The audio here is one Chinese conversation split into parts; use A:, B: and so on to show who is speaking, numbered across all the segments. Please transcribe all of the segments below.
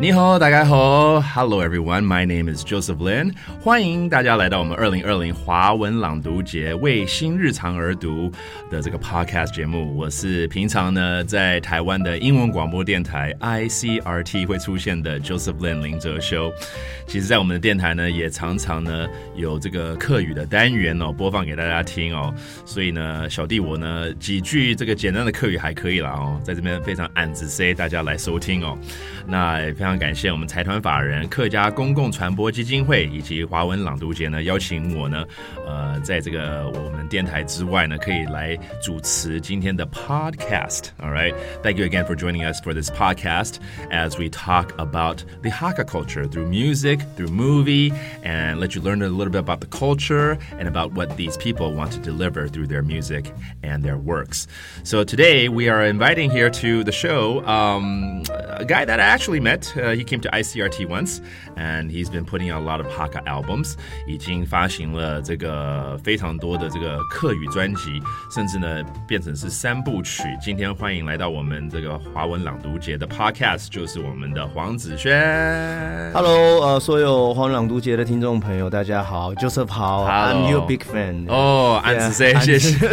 A: 你好，大家好，Hello everyone, my name is Joseph Lin，欢迎大家来到我们二零二零华文朗读节为新日常而读的这个 podcast 节目。我是平常呢在台湾的英文广播电台 ICRT 会出现的 Joseph Lin 林哲修。其实，在我们的电台呢，也常常呢有这个课语的单元哦，播放给大家听哦。所以呢，小弟我呢几句这个简单的课语还可以了哦，在这边非常暗自 say 大家来收听哦。那非常感谢我们财团法人客家公共传播基金会以及华文朗读节呢，邀请我呢，呃，在这个我们电台之外呢，可以来主持今天的 podcast。All right, thank you again for joining us for this podcast as we talk about the Hakka culture through music, through movie, and let you learn a little bit about the culture and about what these people want to deliver through their music and their works. So today we are inviting here to the show um, a guy that I actually met. Uh, he came to ICRT once, and he's been putting out a lot of Hakka albums. 已经发行了这个非常多的这个客语专辑，甚至呢变成是三部曲。今天欢迎来到我们这个华文朗读节的 Podcast，就是我们的黄子轩。
B: Hello，呃，所有黄朗读节的听众朋友，大家好，Joseph 好
A: Hello
B: I'm your big fan。
A: 哦，安子 C，
B: 安
A: 谢谢。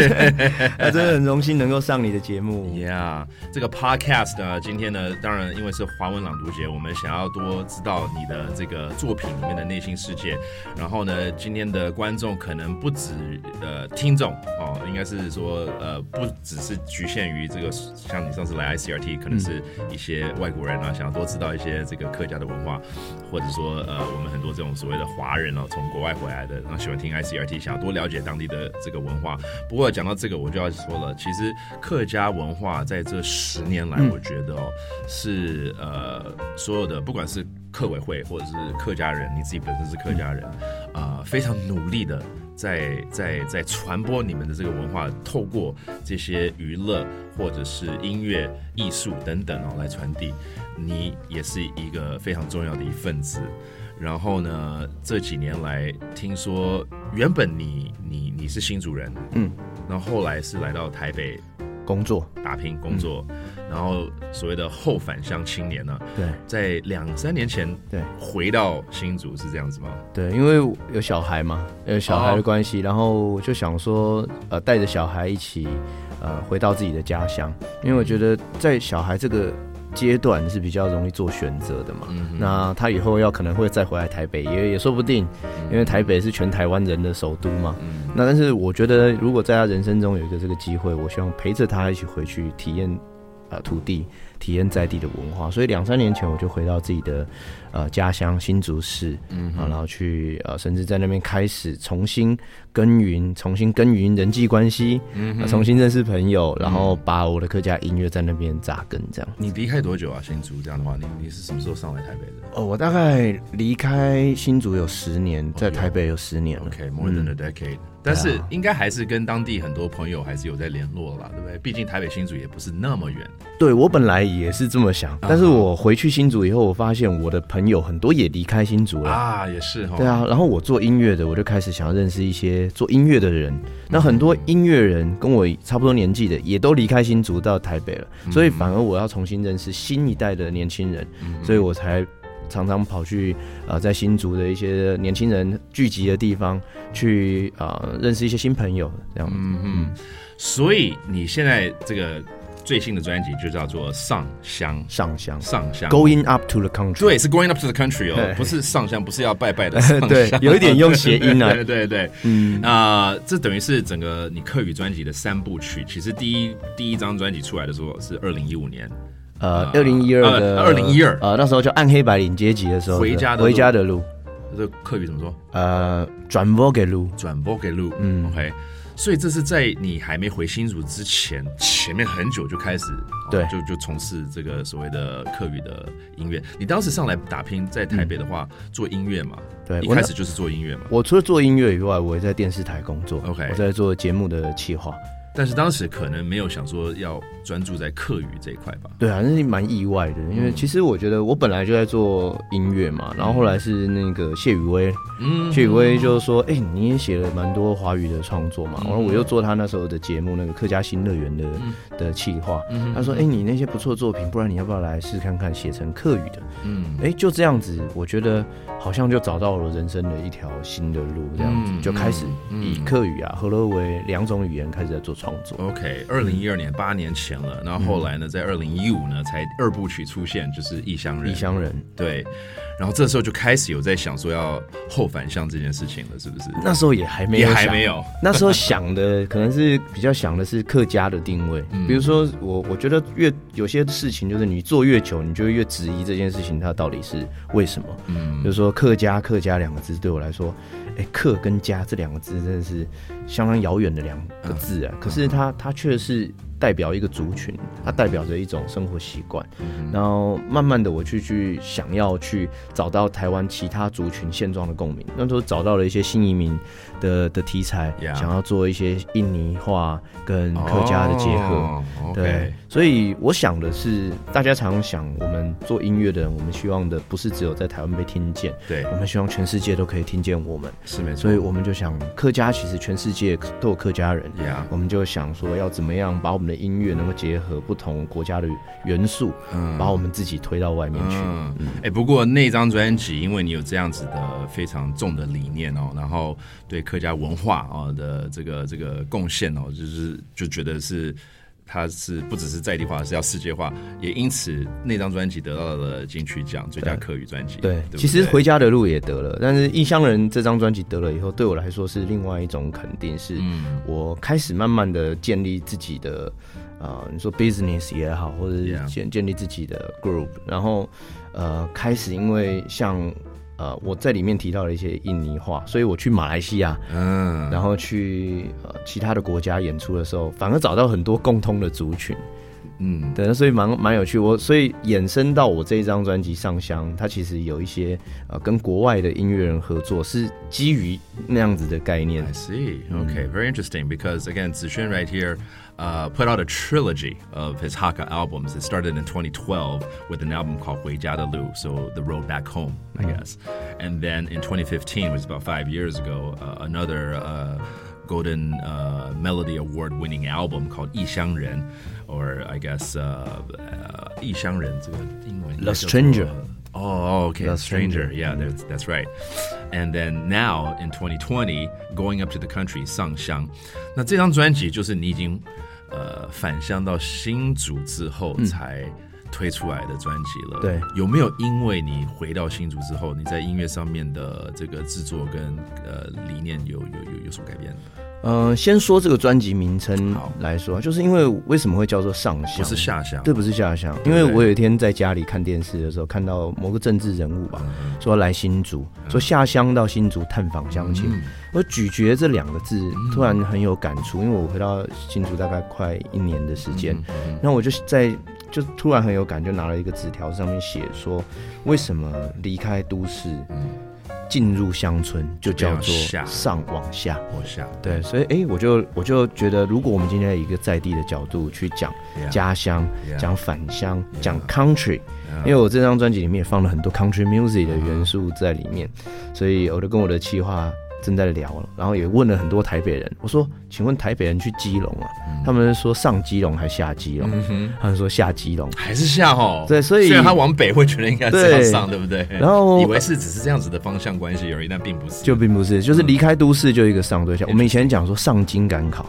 B: 呃，真的很荣幸能够上你的节目。
A: Yeah，这个 podcast 呢，今天呢，当然因为是华文朗读节， 我们想要多知道你的这个作品里面的内心世界。然后呢，今天的观众可能不止呃听众哦，应该是说呃不只是局限于这个，像你上次来 ICRT，可能是一些外国人啊，想要多知道一些这个客家的文化，或者说呃我们很多这种所谓的华人哦，从国外回来的，然后喜欢听 ICRT，想要多了解当地的这个文化。不过讲到这个，我就要说了，其实客家文化在这十年来，我觉得哦，是呃所有的不管是客委会或者是客家人，你自己本身是客家人，啊、非常努力的在在在传播你们的这个文化，透过这些娱乐或者是音乐、艺术等等哦来传递。你也是一个非常重要的一份子。然后呢，这几年来听说，原本你你你是新主人，
B: 嗯，
A: 然后后来是来到台北
B: 工作，
A: 打拼工作，然后所谓的后返乡青年呢，
B: 对。
A: 在两三年前
B: 对。
A: 回到新竹是这样子吗？
B: 对，因为有小孩嘛，有小孩的关系，然后就想说，呃，带着小孩一起，呃，回到自己的家乡，因为我觉得在小孩这个阶段是比较容易做选择的嘛。
A: 嗯
B: 那他以后要可能会再回来台北，也也说不定，因为台北是全台湾人的首都嘛。
A: 嗯
B: 那但是我觉得，如果在他人生中有一个这个机会，我希望陪着他一起回去体验，呃，土地，体验在地的文化。所以两三年前我就回到自己的呃家乡新竹市，
A: 嗯
B: 啊，然后去呃，甚至在那边开始重新耕耘，重新耕耘人际关系，
A: 嗯
B: 呃重新认识朋友，然后把我的客家音乐在那边扎根，这样。
A: 你离开多久啊？新竹这样的话，你你是什么时候上来台北的
B: 哦，我大概离开新竹有十年，在台北有十年了。
A: ？OK，more、than a decade、但是应该还是跟当地很多朋友还是有在联络啦，对不对？毕竟台北新竹也不是那么远。
B: 对我本来也是这么想，但是我回去新竹以后，我发现我的朋友很多也离开新竹了。
A: 啊，也是哈。
B: 对啊，然后我做音乐的，我就开始想要认识一些做音乐的人。那很多音乐人跟我差不多年纪的，也都离开新竹到台北了，所以反而我要重新认识新一代的年轻人，所以我才常常跑去呃在新竹的一些年轻人聚集的地方去啊、呃认识一些新朋友，这样。
A: 嗯嗯，所以你现在这个最新的专辑就叫做《上香》，
B: 上香
A: 上香。
B: ，Going up to the country。
A: 对，是 going up to the country 哦，不是上香，不是要拜拜的上香。
B: 对有一点用谐音啊
A: 对对对，
B: 嗯，
A: 那、这等于是整个你客语专辑的三部曲。其实第一第一张专辑出来的时候是二零一五年，
B: 呃，二零一二的
A: 二零一二
B: 呃，那时候叫暗黑白领阶级的时候，
A: 回家的路
B: 回家的路，
A: 这个客语怎么说？
B: 呃，转播给路，
A: 转播给路，
B: 嗯
A: ，OK。所以这是在你还没回新竹之前，前面很久就开始，哦
B: 对
A: 就就从事这个所谓的客语的音乐。你当时上来打拼，在台北的话、做音乐嘛，
B: 对
A: 一开始就是做音乐嘛。
B: 我除了做音乐以外，我也在电视台工作
A: OK
B: 我在做节目的企划。
A: 但是当时可能没有想说要专注在课语这一块吧。
B: 对啊，那是蛮意外的，因为其实我觉得我本来就在做音乐嘛，然后后来是那个谢宇威，
A: 嗯
B: 谢宇威就说：“哎、你也写了蛮多华语的创作嘛。”
A: 嗯
B: 然后我又做他那时候的节目，那个客家新乐园的的企划。
A: 嗯
B: 他说：“哎、你那些不错的作品，不然你要不要来试看看写成客语的？”
A: 嗯
B: 哎、就这样子，我觉得好像就找到了人生的一条新的路，这样子、
A: 嗯
B: 就开始
A: 嗯
B: 以客语啊、和乐为两种语言开始在做创作。
A: OK，二零一二年八年前了，然后后来呢，在二零一五呢才二部曲出现，就是《异乡人》。
B: 异乡人
A: 对，然后这时候就开始有在想说要后反向这件事情了，是不是？
B: 那时候也还没有也
A: 还没有。
B: 那时候想的可能是比较想的是客家的定位，
A: 嗯
B: 比如说我我觉得越有些事情就是你做越久，你就会越质疑这件事情它到底是为什么。
A: 嗯
B: 就是说客家客家两个字对我来说，哎、客跟家这两个字真的是相当遥远的两个字啊，可是它它却是代表一个族群，它代表着一种生活习惯。然后慢慢的，我去去想要去找到台湾其他族群现状的共鸣，那时候找到了一些新移民的的题材想要做一些印尼话跟客家的结合。
A: 哦
B: 对所以我想的是，大家常想，我们做音乐的人，我们希望的不是只有在台湾被听见，
A: 对，
B: 我们希望全世界都可以听见我们。
A: 是没错。
B: 所以我们就想，客家其实全世界都有客家人
A: ，Yeah，
B: 我们就想说，要怎么样把我们的音乐能够结合不同国家的元素，
A: 嗯。
B: 把我们自己推到外面去。
A: 嗯，哎、不过那张专辑，因为你有这样子的非常重的理念哦，然后对客家文化哦的这个这个贡献哦，就是就觉得是它是不只是在地化，是要世界化，也因此那张专辑得到了金曲奖最佳客语专辑。
B: 对，
A: 对对，
B: 其实回家的路也得了，但是《异乡人》这张专辑得了以后，对我来说是另外一种肯定，是
A: 嗯。
B: 我开始慢慢的建立自己的，呃，你说 business 也好，或者是建建立自己的 group，然后呃，开始因为像呃我在里面提到了一些印尼话，所以我去马来西亚，
A: 嗯，
B: 然后去呃其他的国家演出的时候，反而找到很多共通的族群。
A: 嗯
B: 对，所以蛮蛮有趣。我所以衍生到我这一张专辑《上香》，它其实有一些呃跟国外的音乐人合作，是基于那样子的概念
A: I。see. Okay, very interesting. Because again, Zixuan right here uh, put out a trilogy of his Hakka albums. It started in 2012 with an album called Wei Jia Lu, so The Road Back Home, I hmm. guess. And then in 2015, which is about five years ago, uh, another uh, Golden uh, Melody Award winning album called Yi Xiang Ren, or I guess uh, uh, Yi Xiang Ren,
B: Lost Stranger.
A: Oh, okay.
B: The
A: stranger.
B: Stranger.
A: Yeah, that's that's right. And then now in 2020, going up to the country 上香，那这张专辑就是你已经呃返乡到新竹之后才推出来的专辑了。
B: 对，
A: 有没有因为你回到新竹之后，你在音乐上面的这个制作跟呃理念有有有有所改变？
B: 呃，先说这个专辑名称
A: 好。
B: 来说，就是因为为什么会叫做上香？
A: 不是下乡，
B: 对，不是下乡，因为我有一天在家里看电视的时候，看到某个政治人物吧，
A: 嗯。
B: 说来新竹，说下乡到新竹探访乡亲。
A: 嗯。
B: 我咀嚼这两个字，突然很有感触，因为我回到新竹大概快一年的时间，
A: 嗯
B: 那我就在就突然很有感，就拿了一个纸条，上面写说，为什么离开都市，进入乡村就叫做上往下。
A: 往下。
B: 对，所以哎、我就我就觉得，如果我们今天以一个在地的角度去讲家乡讲返乡、讲
A: country，Yeah。
B: 因为我这张专辑里面也放了很多 country music 的元素在里面，所以我就跟我的企划正在聊了，然后也问了很多台北人，我说，请问台北人去基隆啊？他们说上基隆还下基隆？
A: 嗯，
B: 他们说下基隆。
A: 还是下哦。
B: 对所以
A: 虽然他往北会觉得应该是要
B: 对
A: 上，对不对？
B: 然后
A: 以为是只是这样子的方向关系而已，但并不是。
B: 就并不是，就是离开都市就一个上对象。我们以前讲说上京赶考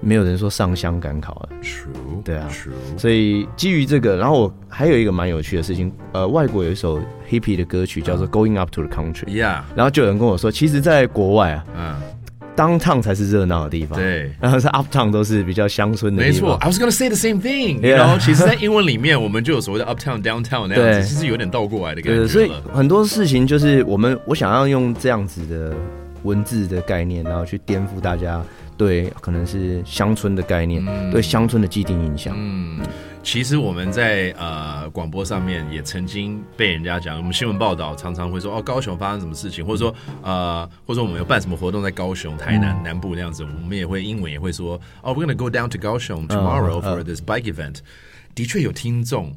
B: 没有人说上香赶考了。
A: true.
B: 对啊
A: true.
B: 所以基于这个，然后我还有一个蛮有趣的事情，呃，外国有一首 hippie 的歌曲叫做《Going Up to the Country》
A: ，Yeah，
B: 然后就有人跟我说，其实，在国外啊
A: 嗯
B: ，，downtown 才是热闹的地方，，
A: 对。
B: 然后是 uptown 都是比较乡村的地方，
A: 没错，I was gonna say the same thing。
B: Yeah
A: 然后其实，在英文里面，我们就有所谓的 uptown、downtown 那样子，其实有点倒过来的感
B: 对，所以。很多事情就是我们我想要用这样子的文字的概念，然后去颠覆大家对可能是乡村的概念，对乡村的既定印象。
A: 嗯，其实我们在呃广播上面也曾经被人家讲，我们新闻报道常常会说哦高雄发生什么事情，或者说呃或者说我们有办什么活动在高雄、台南、南部那样子，我们也会英文也会说哦，we're gonna go down to 高雄 tomorrow for this bike event。的确有听众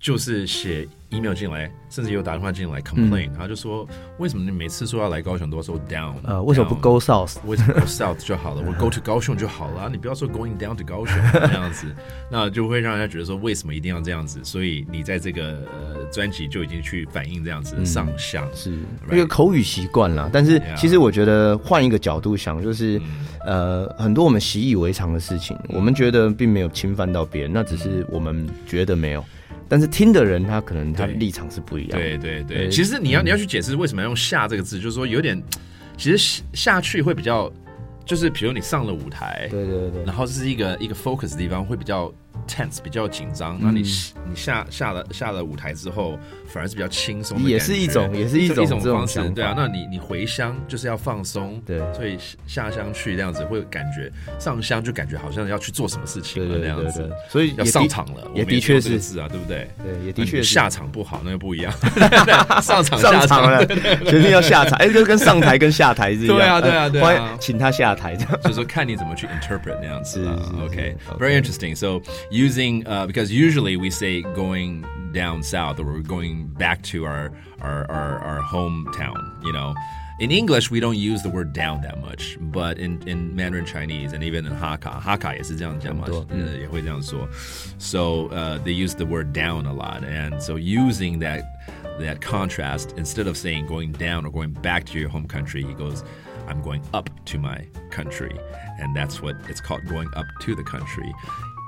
A: 就是写 email 进来，甚至有打电话进来 complain，然后就说为什么你每次说要来高雄都要说 down？
B: 呃，为什么不 go south？
A: 为什么 go south 就好了？我 go to 高雄就好了，你不要说 going down to 高雄这样子，那就会让人家觉得说为什么一定要这样子？所以你在这个呃专辑就已经去反映这样子的上相，
B: 是一个口语习惯啦。但是其实我觉得换一个角度想，就是呃很多我们习以为常的事情，我们觉得并没有侵犯到别人，那只是我们觉得没有。但是听的人他可能他立场是不一样。
A: 对对对，其实你要你要去解释为什么要用下这个字，就是说有点，其实下去会比较，就是比如你上了舞台，
B: 对对对，
A: 然后这是一个一个 focus 的地方会比较。Tense 比较紧张，那你你下下了下了舞台之后，反而是比较轻松，
B: 也是一种也是一种
A: 一种方式，对啊。那你你回乡就是要放松，
B: 对，
A: 所以下乡去这样子会感觉上乡就感觉好像要去做什么事情了那样子，
B: 所以
A: 要上场了，
B: 也的确是
A: 是啊，对不对？
B: 对，也的确
A: 下场不好，那就不一样。上场
B: 上场了，决定要下台，哎，就跟上台跟下台是一样，
A: 对啊对啊对啊，
B: 请他下台，
A: 就是说看你怎么去 interpret 那样子。OK，very interesting. So using uh because usually we say going down south or we're going back to our, our, our, our hometown, you know. In English, we don't use the word down that much, but in, in Mandarin Chinese and even in Hakka, Hakka 也是这样讲嘛，呃，也会这样说. So uh, they use the word down a lot, and so using that that contrast instead of saying going down or going back to your home country, he goes, "I'm going up to my country," and that's what it's called, going up to the country.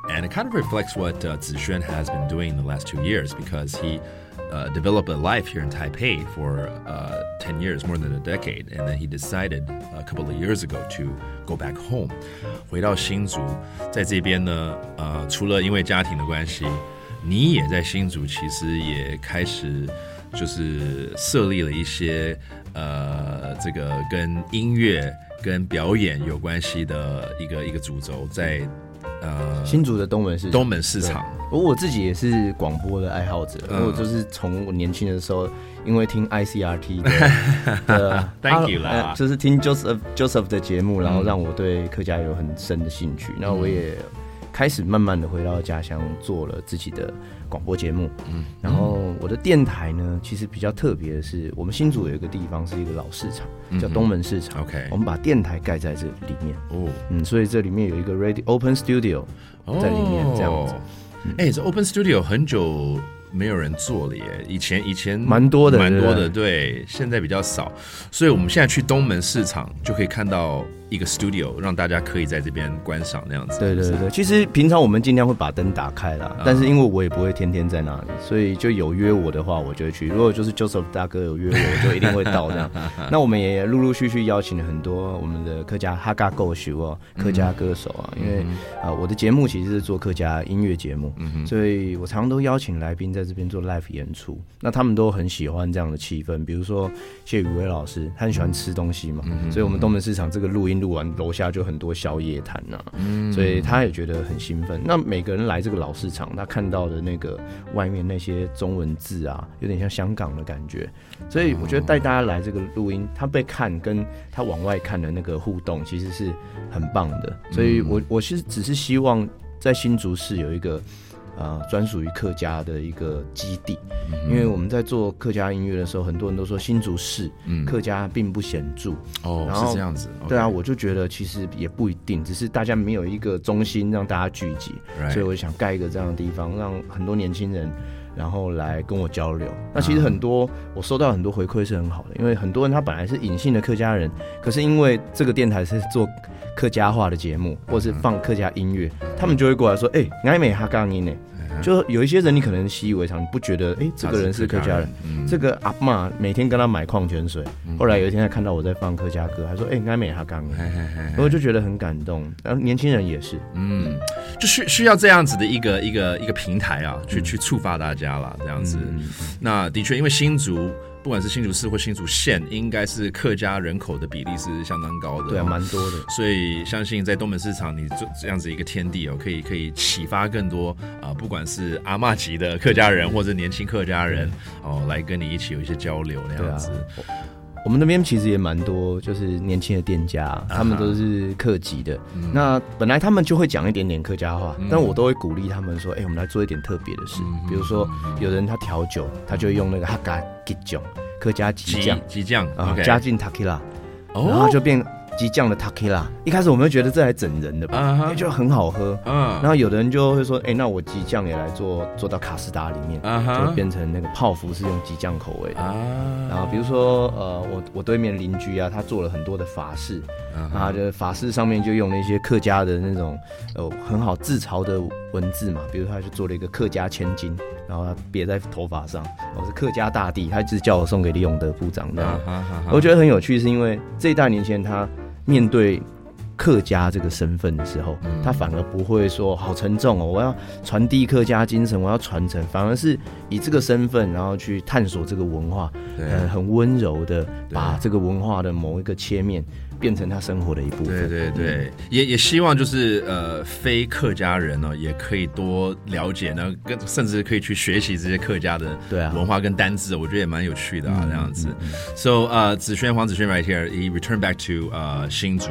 A: And it kind of reflects what uh, Zixuan has been doing in the last two years because he uh, developed a life here in Taipei for uh, 10 years, more than a decade. And then he decided a couple of years ago to go back home. 回到新竹，在这边呢，呃，除了因为家庭的关系，你也在新竹，其实也开始就是设立了一些呃，这个跟音乐、跟表演有关系的一个一个主轴，在
B: 呃，新竹的东门市
A: 东门市场，
B: 我我自己也是广播的爱好者，我就是从我年轻的时候，因为听 ICRT 的
A: ，Thank you 啦，
B: 就是听 Joseph Joseph 的节目，然后让我对客家有很深的兴趣，然后我也开始慢慢的回到家乡，做了自己的。广播节目，嗯，然后我的电台呢，其实比较特别的是，我们新竹有一个地方是一个老市场，叫东门市场。
A: OK，
B: 我们把电台盖在这里面，哦，嗯，所以这里面有一个 Ready Open Studio 在里面，这样子。
A: 哎，这 Open Studio 很久。没有人做了耶，以前以前
B: 蛮多的，
A: 蛮多的，对，现在比较少，所以我们现在去东门市场就可以看到一个 studio，让大家可以在这边观赏那样子。
B: 对对对，其实平常我们尽量会把灯打开啦，但是因为我也不会天天在那里，所以就有约我的话，我就会去。如果就是 Joseph 大哥有约我，我就一定会到这样。那我们也陆陆续续邀请了很多我们的客家哈嘎够秀哦，客家歌手啊，因为啊我的节目其实是做客家音乐节目，所以我常常都邀请来宾在。在这边做 live 演出，那他们都很喜欢这样的气氛。比如说谢宇威老师，他很喜欢吃东西嘛，所以我们东门市场这个录音录完，楼下就很多宵夜摊呐，所以他也觉得很兴奋。那每个人来这个老市场，他看到的那个外面那些中文字啊，有点像香港的感觉。所以我觉得带大家来这个录音，他被看跟他往外看的那个互动，其实是很棒的。所以我我其实只是希望在新竹市有一个。啊，专属于客家的一个基地，因为我们在做客家音乐的时候，很多人都说新竹市客家并不显著。
A: 哦，是这样子。
B: 对啊，我就觉得其实也不一定，只是大家没有一个中心让大家聚集，所以我想盖一个这样的地方，让很多年轻人然后来跟我交流。那其实很多我收到很多回馈是很好的，因为很多人他本来是隐性的客家人，可是因为这个电台是做客家话的节目，或是放客家音乐，他们就会过来说：“哎，爱美哈刚音呢。”就有一些人，你可能习以为常，你不觉得？哎，这个人是客家人，这个阿妈每天跟他买矿泉水。后来有一天他看到我在放客家歌，他说：“哎，该美他刚。”我就觉得很感动。然后年轻人也是，嗯，
A: 就需需要这样子的一个一个一个平台啊，去去触发大家了，这样子。那的确，因为新竹。不管是新竹市或新竹县，应该是客家人口的比例是相当高的，
B: 对啊，蛮多的。
A: 所以相信在东门市场，你这这样子一个天地哦，可以可以启发更多啊，不管是阿嬷级的客家人或者年轻客家人哦，来跟你一起有一些交流那样子。
B: 我们那边其实也蛮多，就是年轻的店家，他们都是客籍的。那本来他们就会讲一点点客家话，但我都会鼓励他们说：“哎，我们来做一点特别的事，比如说有人他调酒，他就用那个哈嘎吉酱，客家吉酱，
A: 吉酱
B: 啊，加进塔 q 拉，然后就变。”激酱的 Takila，一开始我们会觉得这还整人的吧，就很好喝。嗯，然后有的人就会说，哎，那我激酱也来做，做到卡斯达里面，就变成那个泡芙是用激酱口味的。然后比如说，呃，我我对面邻居啊，他做了很多的法式，然后就法式上面就用了一些客家的那种呃很好自嘲的文字嘛，比如他就做了一个客家千金，然后他别在头发上，我是客家大帝，他一直叫我送给李永德部长的。我觉得很有趣，是因为这一代年轻人他。面对客家这个身份的时候，他反而不会说好沉重哦，我要传递客家精神，我要传承，反而是以这个身份，然后去探索这个文化，呃，很温柔的把这个文化的某一个切面。变成他生活的一部分。
A: 对对对，也也希望就是呃，非客家人呢，也可以多了解呢，跟甚至可以去学习这些客家的对文化跟单字，我觉得也蛮有趣的啊，这样子。So 呃，子轩黄子轩 right here, he returned back to 呃新竹。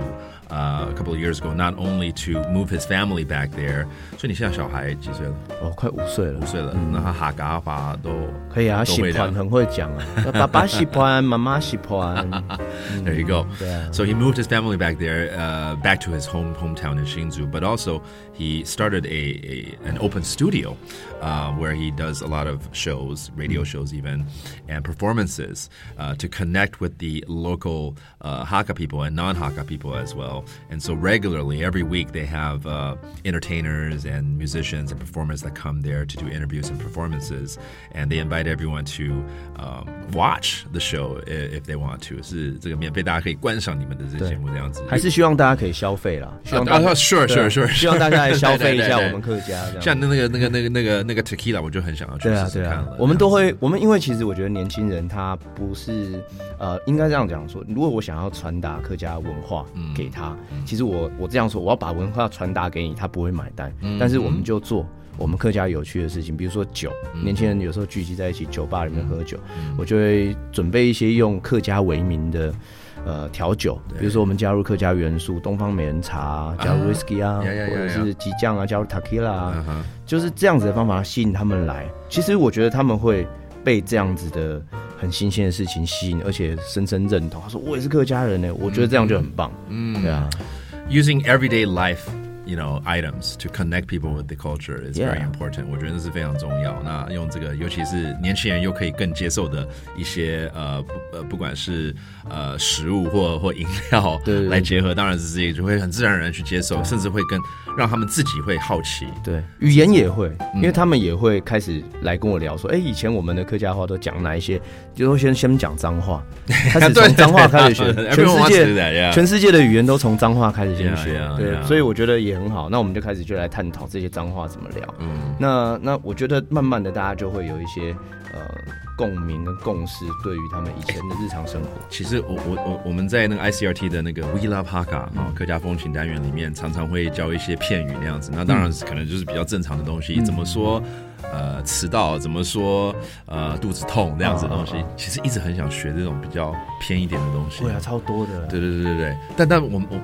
A: uh, a couple of years ago, not only to move his family back there。所以你现在小孩几岁了？
B: 哦，快五岁了。
A: 五岁了，那他哈嘎话都
B: 可以啊，喜欢很会讲啊。爸爸喜欢，妈妈喜欢。
A: There you go. So he moved his family back there, uh, back to his home hometown in Hsinchu, but also he started a, a an open studio uh, where he does a lot of shows, radio shows even, and performances uh, to connect with the local uh, Hakka people and non-Hakka people as well. And so regularly, every week, they have uh, entertainers and musicians and performers that come there to do interviews and performances, and they invite everyone to um, watch the show if they want to. 是这个免费，大家可以观赏你们的这个节目这样子。
B: 还是希望大家可以消费啦，希望大家
A: sure sure sure，
B: 希望大家来消费一下我们客家。
A: 像那个那个那个那个那个 tequila，我就很想要去试试看了。
B: 我们都会，我们因为其实我觉得年轻人他不是呃，应该这样讲说，如果我想要传达客家文化给他。其实我我这样说，我要把文化传达给你，他不会买单。但是我们就做我们客家有趣的事情，比如说酒，年轻人有时候聚集在一起酒吧里面喝酒，我就会准备一些用客家为名的呃调酒，比如说我们加入客家元素，东方美人茶，加入 whisky 啊，或者是鸡酱啊，加入 tequila 啊，就是这样子的方法吸引他们来。其实我觉得他们会被这样子的。很新鲜的事情吸引，而且深深认同。他说：“我也是客家人呢，我觉得这样就很棒。”嗯，对啊
A: ，using everyday life。You know items to connect people with the culture is very important。我觉得这是非常重要。那用这个，尤其是年轻人又可以更接受的一些呃不呃不管是呃食物或或饮料来结合，当然是自己就会很自然而然去接受，甚至会跟让他们自己会好奇。
B: 对，语言也会，因为他们也会开始来跟我聊说，哎，以前我们的客家话都讲哪一些，就说先先讲脏话，开始从脏话开始学，全世界全世界的语言都从脏话开始先学。对，所以我觉得也。也很好，那我们就开始就来探讨这些脏话怎么聊。嗯，那那我觉得慢慢的大家就会有一些呃共鸣跟共识，对于他们以前的日常生活。
A: 其实我我我我们在那个 ICRT 的那个 We Love Hakka 啊客家风情单元里面，常常会教一些片语那样子。那当然是可能就是比较正常的东西，怎么说呃迟到，怎么说呃肚子痛那样子的东西。其实一直很想学这种比较偏一点的东西。
B: 对啊，超多的。
A: 对对对对对。但但我我。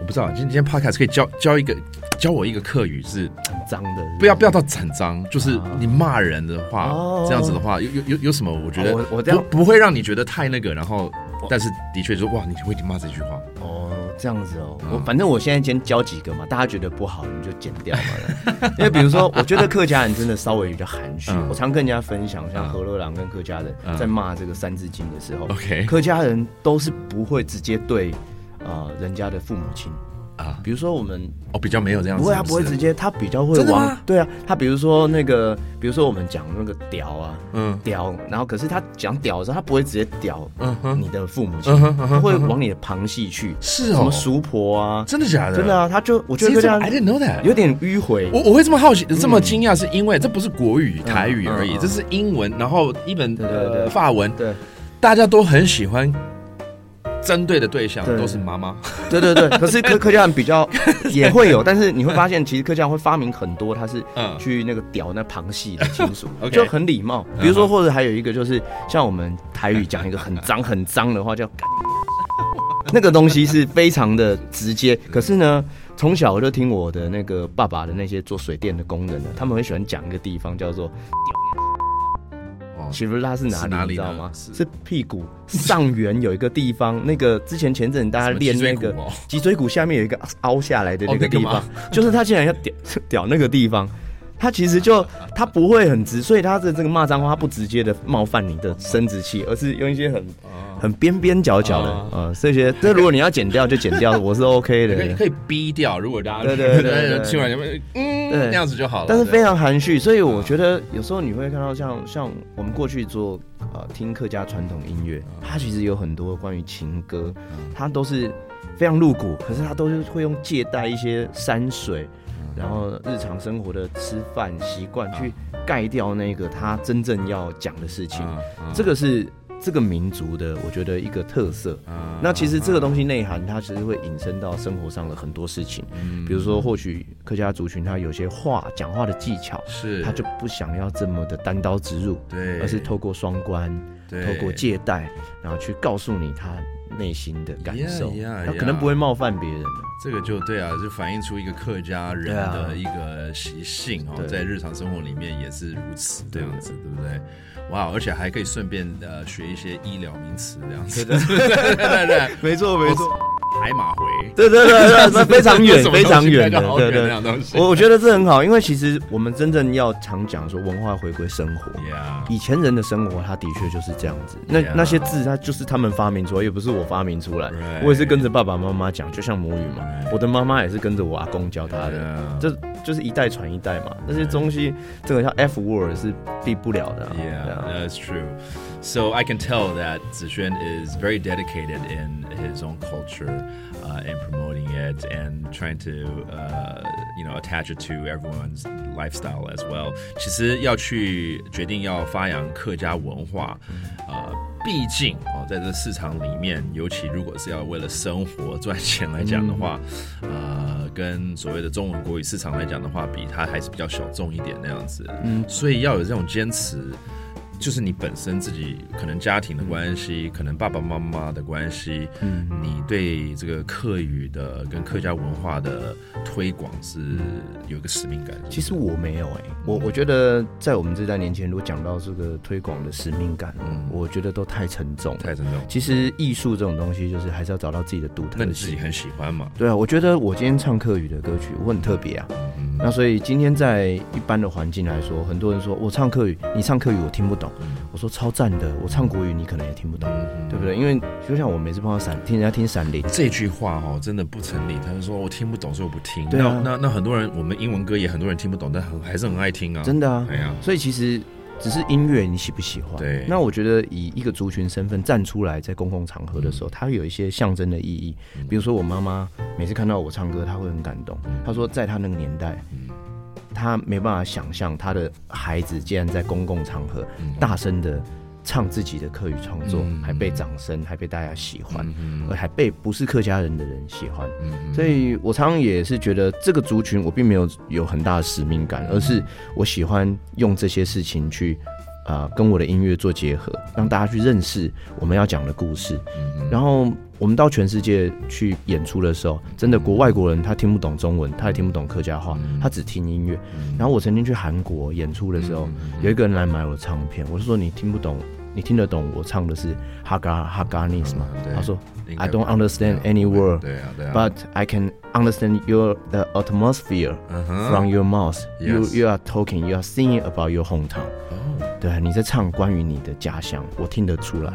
A: 我不知道，今天 podcast 可以教教一个教我一个课语是
B: 很脏的，
A: 不要不要到很脏，就是你骂人的话，这样子的话，有有有有什么？我觉得我我这样不会让你觉得太那个，然后但是的确说哇，你会骂这句话？
B: 哦，这样子哦，我反正我现在先教几个嘛，大家觉得不好你就剪掉嘛，因为比如说，我觉得客家人真的稍微比较含蓄，我常跟人家分享，像何乐郎跟客家人在骂这个三字经的时候
A: ，OK，
B: 客家人都是不会直接对。啊，人家的父母亲。啊，比如说我们
A: 哦，比较没有这样，
B: 不会，他不会直接，他比较会往对啊，他比如说那个，比如说我们讲那个屌啊，嗯，屌，然后可是他讲屌的时候，他不会直接屌，嗯哼，你的父母亲，他会往你的旁系去，
A: 是
B: 哦，什么叔婆啊，
A: 真的假的？
B: 真的啊，他就我觉得这样
A: ，I didn't know that，
B: 有点迂回。
A: 我我会这么好奇，这么惊讶，是因为这不是国语台语而已，这是英文，然后一本呃法文，
B: 对。
A: 大家都很喜欢针对的对象都是妈妈，
B: 对对对，可是客客家人比较 也会有，但是你会发现，其实客家人会发明很多，他是
A: 嗯。
B: 去那个屌那旁系的亲属 就很礼貌。比如说，或者还有一个就是像我们台语讲一个很脏很脏的话叫，那个东西是非常的直接。可是呢，从小我就听我的那个爸爸的那些做水电的工人呢，他们很喜欢讲一个地方叫做
A: 哦。
B: 其实它是哪里，
A: 是哪里
B: 你知道吗？
A: 是。
B: 是屁股上缘有一个地方，那个之前前阵大家 练那个脊椎骨下面有一个凹下来的那
A: 个
B: 地方，就是他竟然要屌屌那个地方。他其实就他不会很直，所以他的这个骂脏话，他不直接的冒犯你的生殖器，而是用一些很很边边角角的
A: 哦。
B: 呃这些。这如果你要剪掉就剪掉，我是 OK 的。
A: 可以可以逼掉，如果大家
B: 对对对 对对
A: 听完有没有嗯那样子就好了，
B: 但是非常含蓄，所以我觉得有时候你会看到像像我们过去做呃听客家传统音乐，它其实有很多关于情歌，它都是非常露骨，可是它都是会用借带一些山水，然后日常生活的吃饭习惯去盖掉那个他真正要讲的事情。这个是这个民族的，我觉得一个特色。
A: 嗯
B: 那其实这个东西内涵，它其实会引申到生活上的很多事情，
A: 嗯。
B: 比如说或许客家族群他有些话讲话的技巧，
A: 是。
B: 他就不想要这么的单刀直入，
A: 对，
B: 而是透过双关，透过借贷，然后去告诉你他内心的感受。可能不会冒犯别人啊。
A: 这个就对啊，就反映出一个客家人的一个习性哦，
B: 对。
A: 在日常生活里面也是如此这样子，对。不对？哇，而且还可以顺便呃学一些医疗名词这样子，对。对对 对，
B: 没错没错，
A: 海马回，
B: 对对对对，非常远 非常远的对对。我我觉得这很好，因为其实我们真正要常讲说文化回归生活。以前人的生活，他的确就是这样子。那那些字，它就是他们发明出来，也不是我发明出来。我也是跟着爸爸妈妈讲，就像母语嘛。我的妈妈也是跟着我阿公教他的这就是一代传一代嘛。那些东西，这个叫 F word 是避不了的啊。对
A: Yeah,
B: 啊
A: that's true. So I can tell that Zixuan is very dedicated in his own culture uh, and promoting it and trying to, uh, you know, attach it to everyone's lifestyle as well. 其实要去决定要发扬客家文化，呃，毕竟哦，在这市场里面，尤其如果是要为了生活赚钱来讲的话，呃，跟所谓的中文国语市场来讲的话，比它还是比较小众一点那样子。嗯，所以要有这种坚持。就是你本身自己可能家庭的关系，可能爸爸妈妈的关系，嗯，你对这个客语的跟客家文化的推广是有一个使命感。
B: 其实我没有哎、我我觉得在我们这代年轻人，如果讲到这个推广的使命感，
A: 嗯
B: 我觉得都太沉重。
A: 太沉重。
B: 其实艺术这种东西，就是还是要找到自己的独特
A: 那你自己很喜欢嘛？
B: 对啊，我觉得我今天唱客语的歌曲，我很特别啊。
A: 嗯
B: 那所以今天在一般的环境来说，很多人说我唱客语，你唱客语我听不懂。我说超赞的，我唱国语你可能也听不懂，
A: 嗯
B: 对不对？因为就像我每次碰到闪，听人家听闪灵，
A: 这句话哦，真的不成立。他就说我听不懂，所以我不听。
B: 对啊
A: 那那那很多人，我们英文歌也很多人听不懂，但很还是很爱听啊。
B: 真的啊。
A: 哎呀，
B: 所以其实只是音乐你喜不喜欢？
A: 对
B: 那我觉得以一个族群身份站出来，在公共场合的时候，它会有一些象征的意义。比如说我妈妈每次看到我唱歌，她会很感动。她说在她那个年代。她没办法想象他的孩子竟然在公共场合大声的唱自己的客语创作，
A: 嗯。
B: 还被掌声，还被大家喜欢，
A: 嗯
B: 而还被不是客家人的人喜欢。
A: 嗯
B: 所以我常常也是觉得这个族群我并没有有很大的使命感，而是我喜欢用这些事情去啊、呃跟我的音乐做结合，让大家去认识我们要讲的故事。然后我们到全世界去演出的时候，真的国外国人他听不懂中文，他也听不懂客家话，他只听音乐。然后我曾经去韩国演出的时候，有一个人来买我的唱片，我就说你听不懂。你听得懂我唱的是哈嘎哈嘎尼斯吗？
A: 对
B: 他说 I don't understand any word,
A: 对啊，对啊。
B: but I can understand your the atmosphere from your mouth. You you are talking, you are singing about your hometown.
A: 哦
B: 对啊，你在唱关于你的家乡，我听得出来。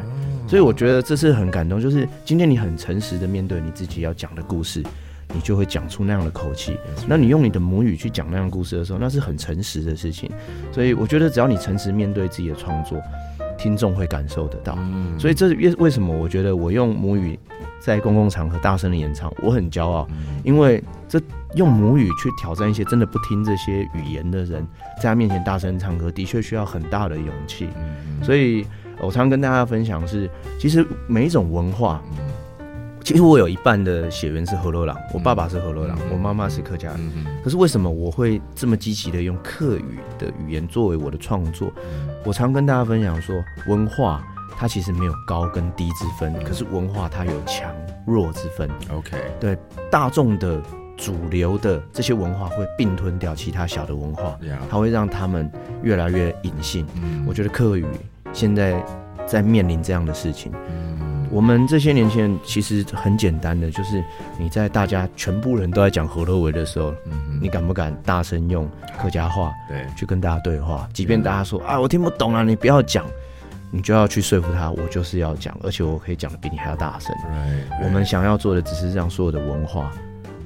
B: 所以我觉得这是很感动，就是今天你很诚实的面对你自己要讲的故事，你就会讲出那样的口气。那你用你的母语去讲那样故事的时候，那是很诚实的事情。所以我觉得只要你诚实面对自己的创作，听众会感受得到。
A: 嗯
B: 所以这为为什么我觉得我用母语在公共场合大声的演唱，我很骄傲，因为这用母语去挑战一些真的不听这些语言的人，在他面前大声唱歌，的确需要很大的勇气。所以我常跟大家分享是，其实每一种文化，其实我有一半的血缘是河洛郎，我爸爸是河洛郎，我妈妈是客家人。可是为什么我会这么积极的用客语的语言作为我的创作？我常跟大家分享说，文化它其实没有高跟低之分，可是文化它有强弱之分。
A: OK，
B: 对大众的。主流的这些文化会并吞掉其他小的文化它会让他们越来越隐性。
A: 嗯
B: 我觉得客语现在在面临这样的事情。
A: 嗯
B: 我们这些年轻人其实很简单的，就是你在大家全部人都在讲河洛维的时候，
A: 嗯
B: 你敢不敢大声用客家话
A: 对
B: 去跟大家对话？即便大家说啊我听不懂啊，你不要讲，你就要去说服他，我就是要讲，而且我可以讲的比你还要大声。
A: ，Right，
B: 我们想要做的只是让所有的文化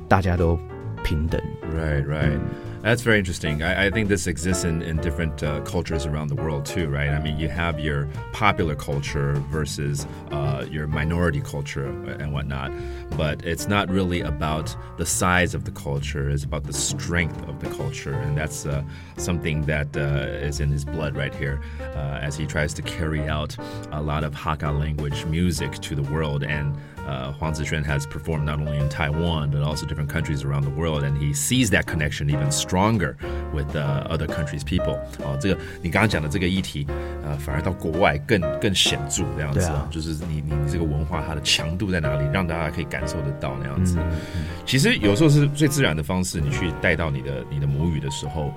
B: 大家都平等。
A: Right, right. That's very interesting. I, I think this exists in, in different uh, cultures around the world too, right? I mean, you have your popular culture versus uh, your minority culture and whatnot, but it's not really about the size of the culture, it's about the strength of the culture. And that's uh, something that uh, is in his blood right here uh, as he tries to carry out a lot of Hakka language music to the world. And uh, Huang Zixuan has performed not only in Taiwan but also different countries around the world, and he sees that connection even stronger with uh, other countries' people. 哦，这个你刚刚讲的这个议题，呃，反而到国外更更显著这样子
B: 啊
A: 就是你你你这个文化它的强度在哪里，让大家可以感受得到那样子。其实有时候是最自然的方式，你去带到你的你的母语的时候，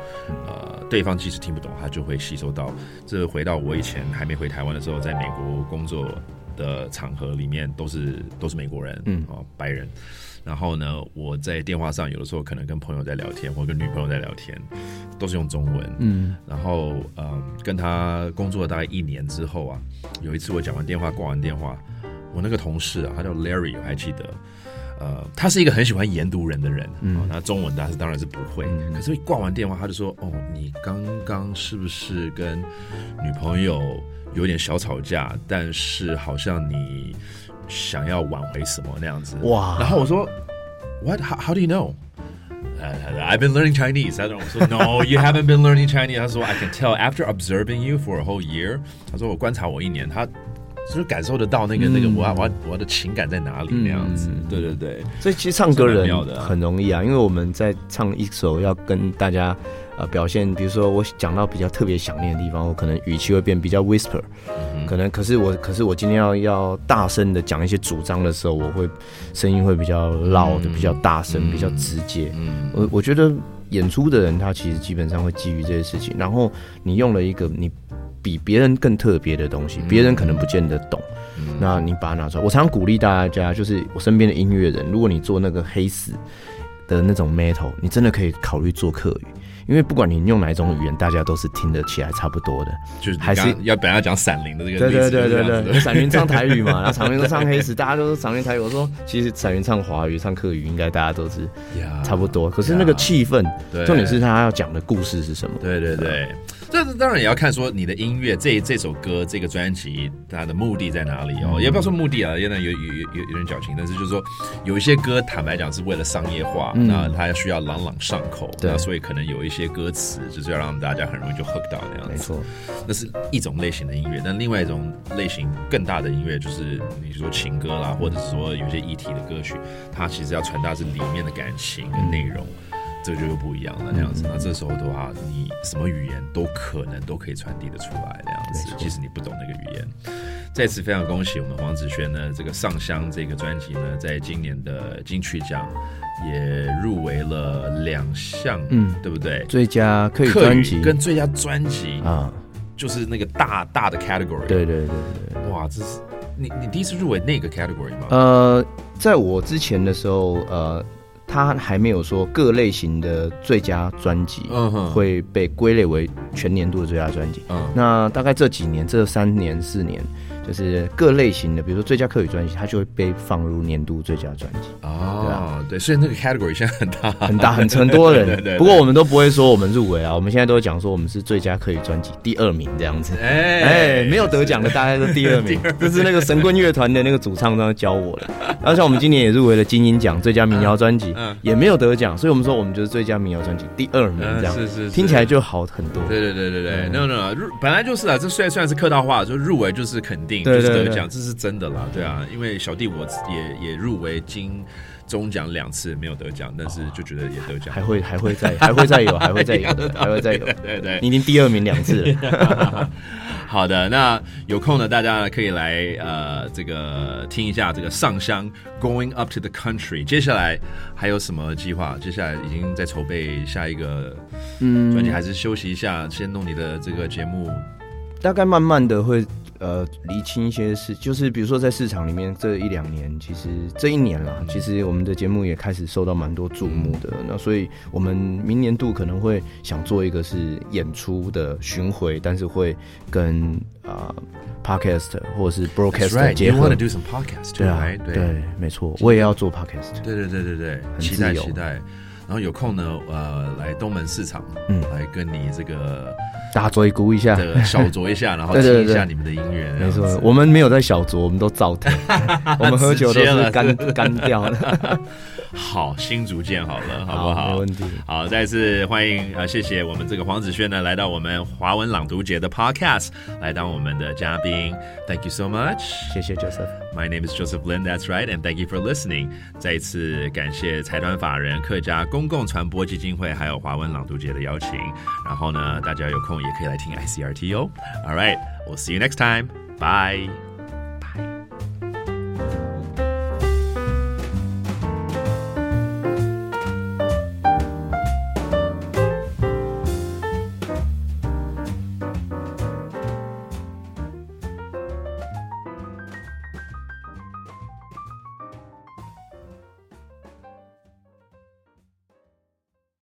A: 呃，对方即使听不懂，他就会吸收到。这回到我以前还没回台湾的时候，在美国工作的场合里面，都是都是美国人，嗯，哦，白人。然后呢，我在电话上有的时候可能跟朋友在聊天，或跟女朋友在聊天，都是用中文。嗯，然后嗯，跟他工作了大概一年之后啊，有一次我讲完电话挂完电话，我那个同事啊，他叫 Larry，我还记得。呃，他是一个很喜欢研读人的人，嗯，那中文他是当然是不会，可是挂完电话他就说，哦，你刚刚是不是跟女朋友有点小吵架？但是好像你想要挽回什么那样子，
B: 哇
A: 然后我说，What? How, how do you know? Uh, I've been learning Chinese. 他说我说 No, you haven't been learning Chinese. 他说 I can tell after observing you for a whole year. 他说我观察我一年，他就是感受得到那个、那个我要我要我的情感在哪里那样子。对对对，
B: 所以其实唱歌人很容易啊，因为我们在唱一首要跟大家呃表现，比如说我讲到比较特别想念的地方，我可能语气会变比较 whisper，、可能可是我可是我今天要要大声的讲一些主张的时候，我会声音会比较 loud，、比较大声，比较直接。
A: 嗯。
B: 我我觉得演出的人他其实基本上会基于这些事情，然后你用了一个你比别人更特别的东西，别人可能不见得懂，那你把它拿出来。我常常鼓励大家，就是我身边的音乐人，如果你做那个黑死的那种 metal，你真的可以考虑做客语。因为不管你用哪一种语言，大家都是听得起来差不多的。
A: 就是
B: 还是
A: 要本来要讲闪灵的这个
B: 对对对对闪云唱台语嘛，然后常云都唱黑死，大家都是常云台语。我说其实闪云唱华语、唱客语，应该大家都是差不多。可是那个气氛，
A: 对
B: 重点是他要讲的故事是什么。
A: 对对对，这当然也要看说你的音乐这这首歌这个专辑它的目的在哪里哦，也不要说目的啊，有点有有有有点矫情，但是就是说有一些歌坦白讲是为了商业化，那它需要朗朗上口，
B: 对。
A: 那所以可能有一些歌词就是要让大家很容易就 hook 到那样子。
B: 没错，
A: 那是一种类型的音乐，但另外一种类型更大的音乐就是你说情歌啦，或者是说有些议题的歌曲，它其实要传达是里面的感情跟内容。这就又不一样了，那样子。那这时候的话，你什么语言都可能都可以传递的出来，那样子。即使你不懂那个语言。再次非常恭喜我们黄子轩呢，这个《上香》这个专辑呢，在今年的金曲奖也入围了两项，嗯，对不对？
B: 最佳客语
A: 跟最佳专辑
B: 啊，
A: 就是那个大大的 category。
B: 对对对对。
A: 哇，这是你你第一次入围那个 category 吗？
B: 呃，在我之前的时候，呃，他还没有说各类型的最佳专辑会被归类为全年度的最佳专辑。
A: 嗯
B: 那大概这几年，这三年四年，就是各类型的，比如说最佳客语专辑，它就会被放入年度最佳专辑，
A: 哦，对，所以那个 category 现在很大。
B: 很大很很多人。
A: 对对对。
B: 不过我们都不会说我们入围啊，我们现在都会讲说我们是最佳客语专辑第二名这样子。
A: 哎
B: 哎，没有得奖的大概是 第二名，这是那个神棍乐团的那个主唱这样教我的。然后像我们今年也入围了金鹰奖最佳民谣专辑，
A: 嗯
B: 也没有得奖，所以我们说我们就是最佳民谣专辑第二名这样，
A: 是是是。
B: 听起来就好很多。
A: 对对对对对。
B: 嗯
A: ，no no，入本来就是啊，这虽然虽然是客套话，就入围就是肯定，
B: 对对对
A: 就是得奖，这是真的啦，对啊，因为小弟我也也入围金中奖两次没有得奖，但是就觉得也得奖
B: 还，会还会再还会再有，还会再有 的，还会再有。
A: 对对
B: 你已经第二名两次了，
A: 好的，那有空呢，大家可以来呃这个听一下这个上香 Going Up to the Country。接下来还有什么计划？接下来已经在筹备下一个
B: 嗯
A: 专辑，还是休息一下，先弄你的这个节目？
B: 大概慢慢的会呃厘清一些事，就是比如说在市场里面这一两年，其实这一年啦，其实我们的节目也开始受到蛮多注目的。那所以我们明年度可能会想做一个是演出的巡回，但是会跟啊、podcast 或者是 broadcast
A: Right,
B: 结
A: you want to。do some podcast,
B: 对啊对，没错，我也要做 podcast。
A: 对对对对对，
B: 很
A: 期待期待。然后有空呢，呃，来东门市场，
B: 嗯
A: 来跟你这个
B: 大追鼓一下，
A: 的小酌一下，然后 听一下你们的音乐。
B: 没错我们没有在小酌，我们都照听，我们喝酒都是干干掉的，
A: 好，新竹见好了，好不
B: 没
A: 好
B: 问？题。
A: 好，再次欢迎呃，谢谢我们这个黄子轩呢，来到我们华文朗读节的 Podcast 来当我们的嘉宾。Thank you so much.
B: 谢谢 Joseph。
A: My name is Joseph Lin. That's right, and thank you for listening. 再一次感谢财团法人客家公共传播基金会还有华文朗读节的邀请。然后呢，大家有空也可以来听 ICRT 哦。All right, we'll see you next time. Bye.